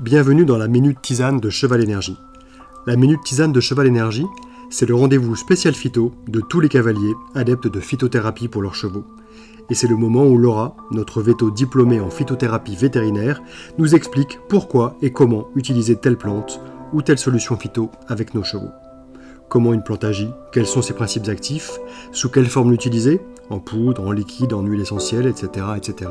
Bienvenue dans la Minute Tisane de Cheval Énergie. La Minute Tisane de Cheval Énergie, c'est le rendez-vous spécial phyto de tous les cavaliers adeptes de phytothérapie pour leurs chevaux. Et c'est le moment où Laura, notre veto diplômée en phytothérapie vétérinaire, nous explique pourquoi et comment utiliser telle plante ou telle solution phyto avec nos chevaux. Comment une plante agit, quels sont ses principes actifs, sous quelle forme l'utiliser, en poudre, en liquide, en huile essentielle, etc., etc.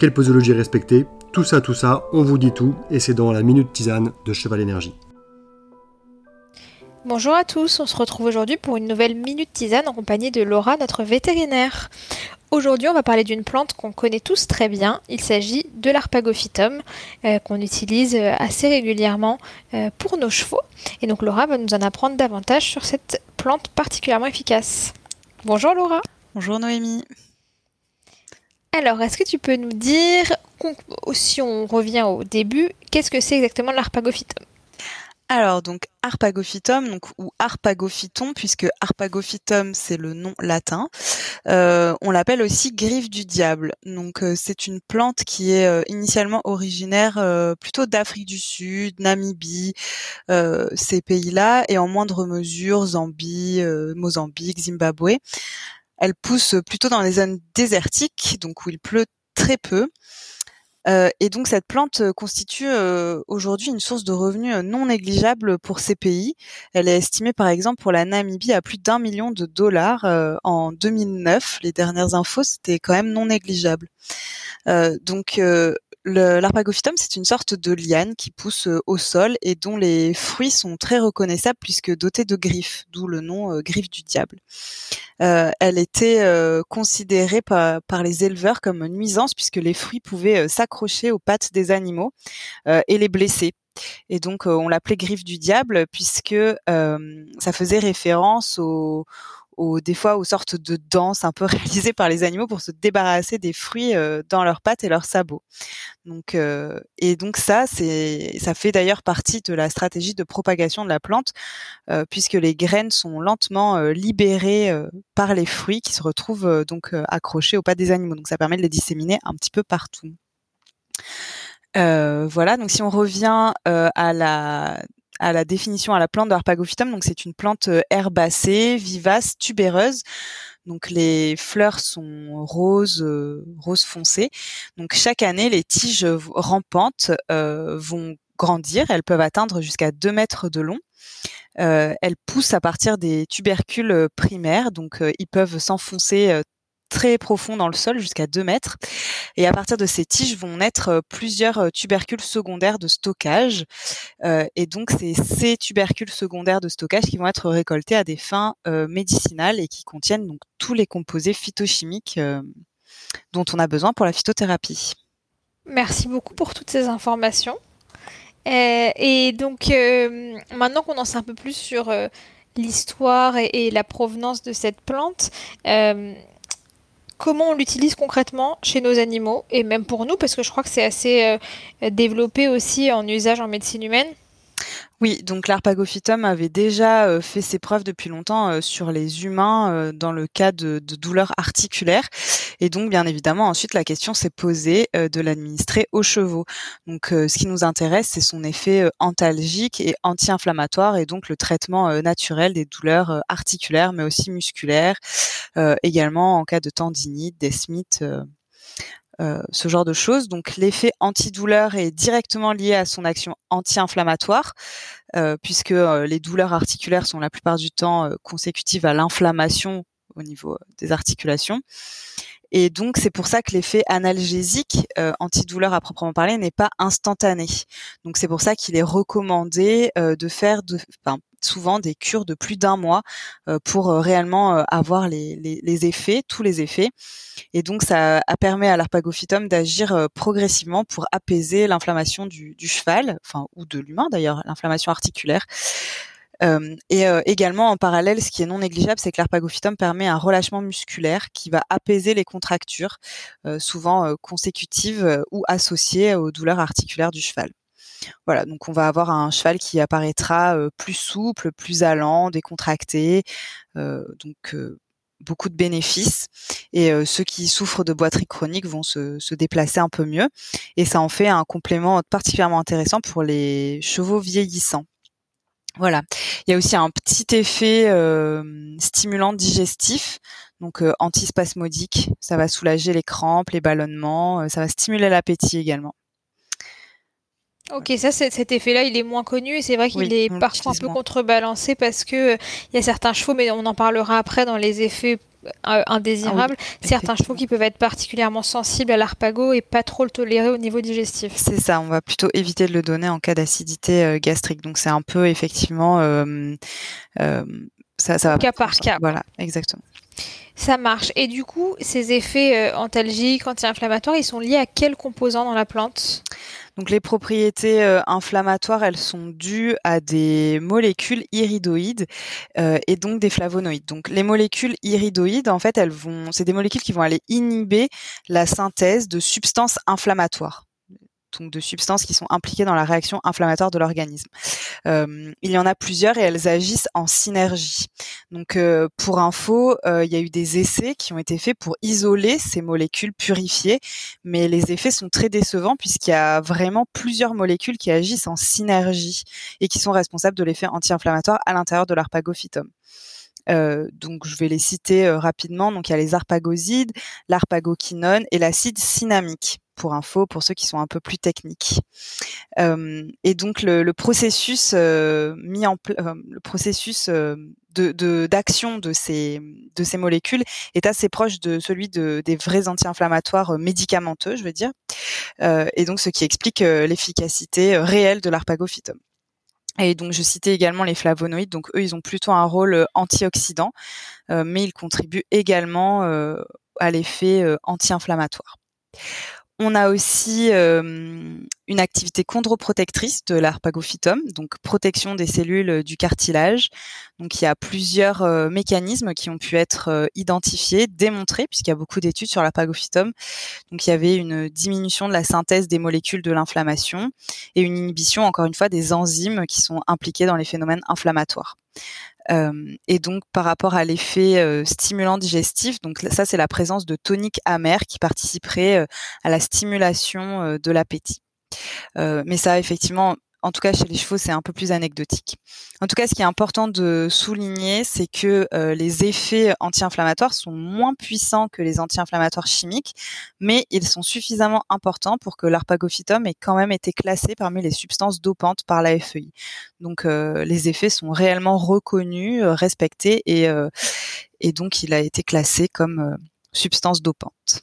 Quelle posologie respecter? Tout ça, tout ça, on vous dit tout, et c'est dans la Minute Tisane de Cheval Énergie. Bonjour à tous, on se retrouve aujourd'hui pour une nouvelle Minute Tisane en compagnie de Laura, notre vétérinaire. Aujourd'hui, on va parler d'une plante qu'on connaît tous très bien. Il s'agit de l'arpagophytum, euh, qu'on utilise euh, assez régulièrement euh, pour nos chevaux. Et donc Laura va nous en apprendre davantage sur cette plante particulièrement efficace. Bonjour Laura. Bonjour Noémie. Alors, est-ce que tu peux nous dire, si on revient au début, qu'est-ce que c'est exactement l'arpagophytum? Alors donc arpagophytum donc ou arpagophyton puisque arpagophytum c'est le nom latin. Euh, on l'appelle aussi griffe du diable. Donc euh, c'est une plante qui est euh, initialement originaire plutôt d'Afrique du Sud, Namibie, ces pays-là et en moindre mesure Zambie, Mozambique, Zimbabwe. Elle pousse plutôt dans les zones désertiques, donc où il pleut très peu. Euh, et donc cette plante constitue euh, aujourd'hui une source de revenus euh, non négligeable pour ces pays. Elle est estimée par exemple pour la Namibie à plus d'un million de dollars en 2009. Les dernières infos, c'était quand même non négligeable. donc L'arpagophytum, c'est une sorte de liane qui pousse euh, au sol et dont les fruits sont très reconnaissables puisque dotés de griffes, d'où le nom euh, griffe du diable. Euh, elle était considérée par, les éleveurs comme nuisance puisque les fruits pouvaient s'accrocher aux pattes des animaux et les blesser. Et donc on l'appelait griffe du diable puisque ça faisait référence au, des fois aux sortes de danses un peu réalisées par les animaux pour se débarrasser des fruits euh, dans leurs pattes et leurs sabots. Donc, euh, et donc ça, c'est, ça fait d'ailleurs partie de la stratégie de propagation de la plante, euh, puisque les graines sont lentement libérées par les fruits qui se retrouvent donc accrochés aux pattes des animaux. Donc ça permet de les disséminer un petit peu partout. voilà, donc si on revient à la à la définition à la plante de. Donc c'est une plante euh, herbacée, vivace, tubéreuse. Donc les fleurs sont roses, euh, rose foncé. Donc chaque année, les tiges rampantes euh, vont grandir. Elles peuvent atteindre jusqu'à 2 mètres de long. elles poussent à partir des tubercules primaires, donc ils peuvent s'enfoncer très profond dans le sol, jusqu'à 2 mètres. Et à partir de ces tiges vont naître euh, plusieurs euh, tubercules secondaires de stockage. Euh, et donc, c'est ces tubercules secondaires de stockage qui vont être récoltés à des fins médicinales et qui contiennent donc tous les composés phytochimiques dont on a besoin pour la phytothérapie. Merci beaucoup pour toutes ces informations. et donc, maintenant qu'on en sait un peu plus sur l'histoire et, la provenance de cette plante, comment on l'utilise concrètement chez nos animaux et même pour nous parce que je crois que c'est assez euh, développé aussi en usage en médecine humaine. Oui, donc l'arpagophytum avait déjà euh, fait ses preuves depuis longtemps euh, sur les humains euh, dans le cas de, douleurs articulaires. Et donc, bien évidemment, ensuite, la question s'est posée de l'administrer aux chevaux. Donc, ce qui nous intéresse, c'est son effet antalgique et anti-inflammatoire et donc le traitement naturel des douleurs articulaires, mais aussi musculaires, également en cas de tendinite, d'esmite. Euh, ce genre de choses. Donc l'effet antidouleur est directement lié à son action anti-inflammatoire, euh, puisque euh, les douleurs articulaires sont la plupart du temps consécutives à l'inflammation au niveau des articulations. Et donc c'est pour ça que l'effet analgésique antidouleur à proprement parler n'est pas instantané. Donc c'est pour ça qu'il est recommandé de faire de, souvent des cures de plus d'un mois euh, pour euh, réellement euh, avoir les, effets, tous les effets. Et donc ça permet à l'arpagophytum d'agir progressivement pour apaiser l'inflammation du, cheval, enfin ou de l'humain d'ailleurs, l'inflammation articulaire. Et également en parallèle, ce qui est non négligeable, c'est que l'arpagophytum permet un relâchement musculaire qui va apaiser les contractures, souvent consécutives ou associées aux douleurs articulaires du cheval. Voilà, donc on va avoir un cheval qui apparaîtra plus souple, plus allant, décontracté. donc beaucoup de bénéfices et ceux qui souffrent de boiterie chronique vont se, se, déplacer un peu mieux et ça en fait un complément particulièrement intéressant pour les chevaux vieillissants. Voilà. Il y a aussi un petit effet stimulant digestif, donc antispasmodique. Ça va soulager les crampes, les ballonnements, ça va stimuler l'appétit également. Ok, ça, cet effet-là, il est moins connu et c'est vrai qu'il est parfois un peu contrebalancé parce que il y a certains chevaux, mais on en parlera après dans les effets euh, indésirables, ah certains chevaux qui peuvent être particulièrement sensibles à l'arpago et pas trop le tolérer au niveau digestif. C'est ça, on va plutôt éviter de le donner en cas d'acidité euh, gastrique. Donc c'est un peu effectivement euh, ça, ça va cas par cas. Voilà, exactement. Ça marche. Et du coup, ces effets antalgiques, anti-inflammatoires, ils sont liés à quels composants dans la plante? Donc les propriétés euh, inflammatoires, elles sont dues à des molécules iridoïdes euh, et donc des flavonoïdes. Donc les molécules iridoïdes, en fait, elles vont, c'est des molécules qui vont aller inhiber la synthèse de substances inflammatoires donc de substances qui sont impliquées dans la réaction inflammatoire de l'organisme. Euh, il y en a plusieurs et elles agissent en synergie. Donc euh, pour info, euh, il y a eu des essais qui ont été faits pour isoler ces molécules purifiées, mais les effets sont très décevants puisqu'il y a vraiment plusieurs molécules qui agissent en synergie et qui sont responsables de l'effet anti-inflammatoire à l'intérieur de l'arpagophytum. Donc je vais les citer rapidement. Donc il y a les arpagosides, l'arpagoquinone et l'acide cinnamique pour info, pour ceux qui sont un peu plus techniques. Euh, et donc le, processus euh, mis en euh, le processus d'action de, ces molécules est assez proche de celui de, des vrais anti-inflammatoires médicamenteux, je veux dire, et donc ce qui explique l'efficacité réelle de l'arpagophytum. Et donc, je citais également les flavonoïdes. Donc, eux, ils ont plutôt un rôle antioxydant, mais ils contribuent également à l'effet anti-inflammatoire. On a aussi une activité chondroprotectrice de l'arpagophytum, donc protection des cellules du cartilage. Donc il y a plusieurs mécanismes qui ont pu être identifiés, démontrés, puisqu'il y a beaucoup d'études sur l'arpagophytum. Donc il y avait une diminution de la synthèse des molécules de l'inflammation et une inhibition, encore une fois, des enzymes qui sont impliquées dans les phénomènes inflammatoires. Et donc par rapport à l'effet stimulant digestif, donc ça c'est la présence de toniques amers qui participerait euh, à la stimulation de l'appétit. mais ça effectivement en tout cas, chez les chevaux, c'est un peu plus anecdotique. En tout cas, ce qui est important de souligner, c'est que euh, les effets anti-inflammatoires sont moins puissants que les anti-inflammatoires chimiques, mais ils sont suffisamment importants pour que l'arpagophytum ait quand même été classé parmi les substances dopantes par la FEI. Donc, euh, les effets sont réellement reconnus, euh, respectés, et, et donc il a été classé comme substance dopante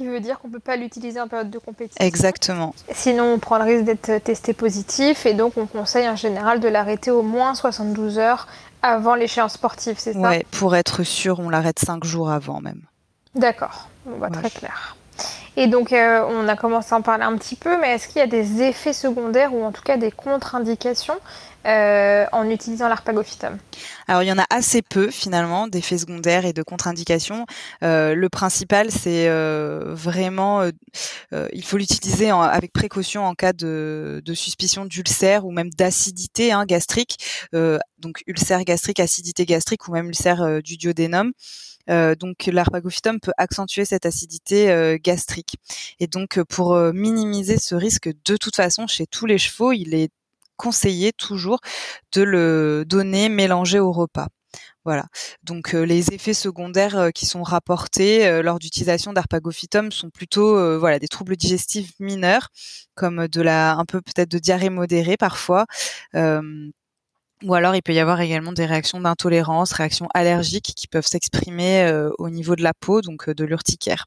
qui veut dire qu'on ne peut pas l'utiliser en période de compétition. Exactement. Sinon, on prend le risque d'être testé positif et donc on conseille en général de l'arrêter au moins 72 heures avant l'échéance sportive, c'est ça? Ouais, pour être sûr, on l'arrête 5 jours avant même. D'accord, bon, bah, très clair. Et donc, euh, on a commencé à en parler un petit peu, mais est-ce qu'il y a des effets secondaires ou en tout cas des contre-indications? Euh, en utilisant l'arpagophytum Alors il y en a assez peu finalement d'effets secondaires et de contre-indications. Euh, le principal c'est euh, vraiment il faut l'utiliser avec précaution en cas de, suspicion d'ulcère ou même d'acidité hein, gastrique, donc ulcère gastrique, acidité gastrique ou même ulcère du duodénum. donc l'arpagophytum peut accentuer cette acidité gastrique. Et donc pour minimiser ce risque, de toute façon, chez tous les chevaux, il est conseiller toujours de le donner mélangé au repas. Voilà. Donc euh, les effets secondaires euh, qui sont rapportés euh, lors d'utilisation d'arpagophytum sont plutôt voilà des troubles digestifs mineurs comme de la un peu peut-être de diarrhée modérée parfois. ou alors il peut y avoir également des réactions d'intolérance, réactions allergiques qui peuvent s'exprimer au niveau de la peau, donc de l'urticaire.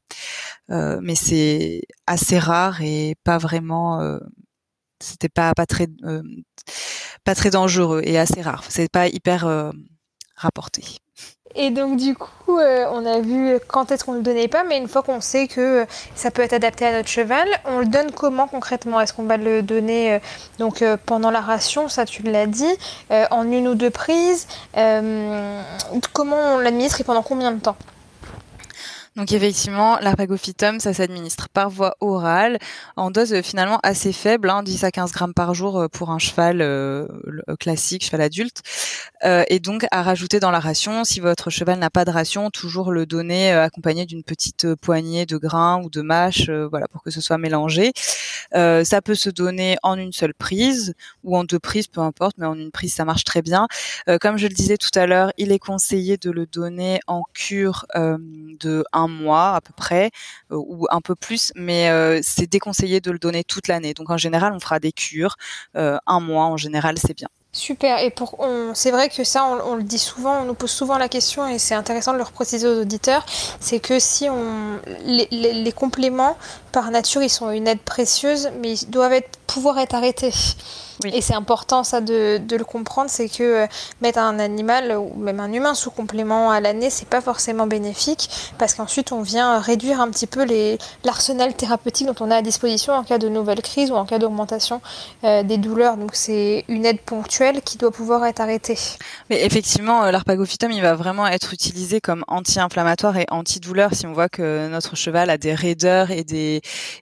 mais c'est assez rare et pas vraiment c'était pas pas très euh, pas très dangereux et assez rare. C'est pas hyper euh, rapporté. Et donc du coup, euh, on a vu quand est-ce qu'on le donnait pas, mais une fois qu'on sait que ça peut être adapté à notre cheval, on le donne comment concrètement? Est-ce qu'on va le donner donc pendant la ration, ça tu l'as dit, en une ou deux prises. Comment on l'administre et pendant combien de temps? Donc effectivement, l'arpagophytum, ça s'administre par voie orale en dose euh, finalement assez faible, hein, 10 à 15 grammes par jour euh, pour un cheval euh, classique, cheval adulte. et donc à rajouter dans la ration, si votre cheval n'a pas de ration, toujours le donner accompagné d'une petite poignée de grains ou de mâches, voilà, pour que ce soit mélangé. ça peut se donner en une seule prise ou en deux prises, peu importe, mais en une prise ça marche très bien. comme je le disais tout à l'heure, il est conseillé de le donner en cure de mois à peu près euh, ou un peu plus, mais euh, c'est déconseillé de le donner toute l'année. Donc en général, on fera des cures, euh, un mois en général, c'est bien. Super. Et pour, c'est vrai que ça, on, le dit souvent, on nous pose souvent la question, et c'est intéressant de le repréciser aux auditeurs, c'est que si on, les, compléments par nature, ils sont une aide précieuse, mais ils doivent être, pouvoir être arrêtés. Et c'est important ça de, le comprendre, c'est que euh, mettre un animal ou même un humain sous complément à l'année, c'est pas forcément bénéfique parce qu'ensuite on vient réduire un petit peu l'arsenal thérapeutique dont on a à disposition en cas de nouvelle crise ou en cas d'augmentation euh, des douleurs. Donc c'est une aide ponctuelle qui doit pouvoir être arrêtée. Mais effectivement, euh, l'arpagophytum, il va vraiment être utilisé comme anti-inflammatoire et antidouleur si on voit que notre cheval a des raideurs et des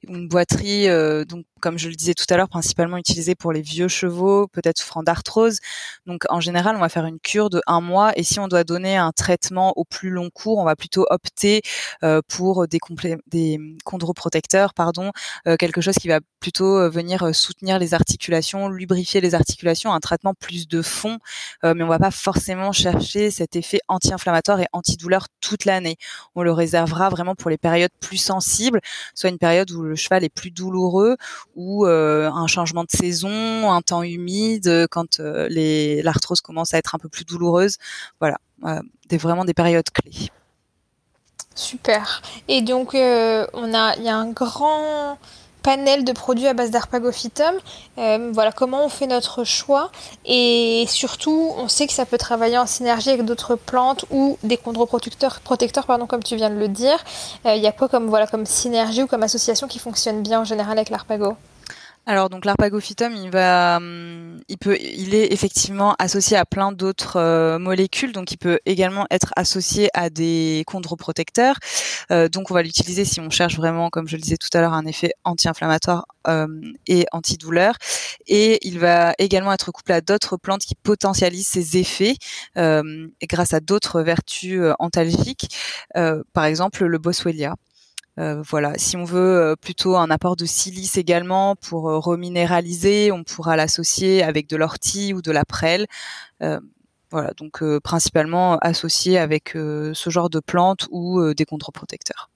une boiterie donc comme je le disais tout à l'heure, principalement utilisé pour les vieux chevaux, peut-être souffrant d'arthrose. Donc en général, on va faire une cure de un mois et si on doit donner un traitement au plus long cours, on va plutôt opter euh, pour des, des chondroprotecteurs, pardon, euh, quelque chose qui va plutôt euh, venir soutenir les articulations, lubrifier les articulations, un traitement plus de fond, mais on va pas forcément chercher cet effet anti-inflammatoire et antidouleur toute l'année. On le réservera vraiment pour les périodes plus sensibles, soit une période où le cheval est plus douloureux ou euh, un changement de saison, un temps humide, euh, quand euh, les l'arthrose commence à être un peu plus douloureuse. Voilà, des, vraiment des périodes clés. Super. Et donc on a, il y a un grand panel de produits à base d'arpagophytum. Euh, voilà comment on fait notre choix et surtout on sait que ça peut travailler en synergie avec d'autres plantes ou des chondroprotecteurs protecteurs pardon comme tu viens de le dire. Euh, il y a quoi comme voilà comme synergie ou comme association qui fonctionne bien en général avec l'arpago alors donc l'arpagophytum, il va, hum, il peut, est effectivement associé à plein d'autres euh, molécules, donc il peut également être associé à des chondroprotecteurs. Euh, donc on va l'utiliser si on cherche vraiment, comme je le disais tout à l'heure, un effet anti-inflammatoire euh, et antidouleur. Et il va également être couplé à d'autres plantes qui potentialisent ses effets grâce à d'autres vertus antalgiques, par exemple le boswellia. Euh, voilà, si on veut euh, plutôt un apport de silice également pour euh, reminéraliser, on pourra l'associer avec de l'ortie ou de la prêle. voilà, donc principalement associé avec ce genre de plantes ou des contre-protecteurs.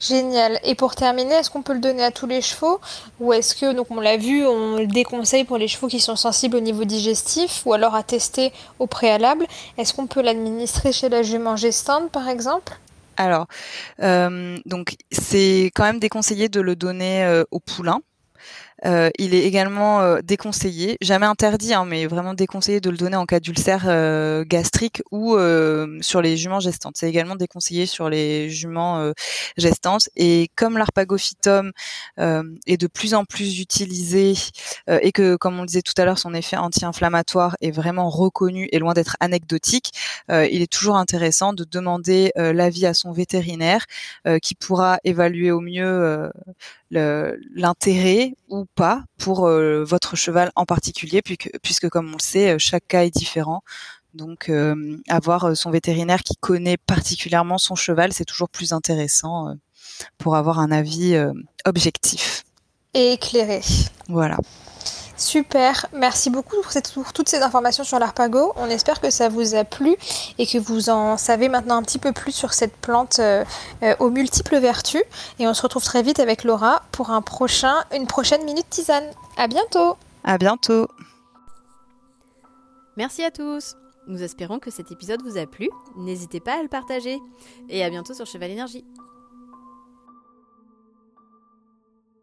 Génial. Et pour terminer, est-ce qu'on peut le donner à tous les chevaux ou est-ce que, donc on l'a vu, on le déconseille pour les chevaux qui sont sensibles au niveau digestif ou alors à tester au préalable? Est-ce qu'on peut l'administrer chez la jument gestante par exemple? Alors, euh, donc c'est quand même déconseillé de le donner euh, au poulain euh, il est également euh, déconseillé, jamais interdit, hein, mais vraiment déconseillé de le donner en cas d'ulcère euh, gastrique ou sur les juments gestantes. C'est également déconseillé sur les juments gestantes. Et comme l'arpagophytum est de plus en plus utilisé et que, comme on le disait tout à l'heure, son effet anti-inflammatoire est vraiment reconnu et loin d'être anecdotique, il est toujours intéressant de demander l'avis à son vétérinaire qui pourra évaluer au mieux l'intérêt ou pas pour euh, votre cheval en particulier, puisque, puisque comme on le sait, euh, chaque cas est différent. Donc euh, avoir son vétérinaire qui connaît particulièrement son cheval, c'est toujours plus intéressant pour avoir un avis objectif. Et éclairé. Voilà. Super, merci beaucoup pour, toutes ces informations sur l'arpago. On espère que ça vous a plu et que vous en savez maintenant un petit peu plus sur cette plante euh, euh, aux multiples vertus. Et on se retrouve très vite avec Laura pour un prochain, une prochaine minute tisane. À bientôt. À bientôt. Merci à tous. Nous espérons que cet épisode vous a plu. N'hésitez pas à le partager. Et à bientôt sur Cheval Énergie.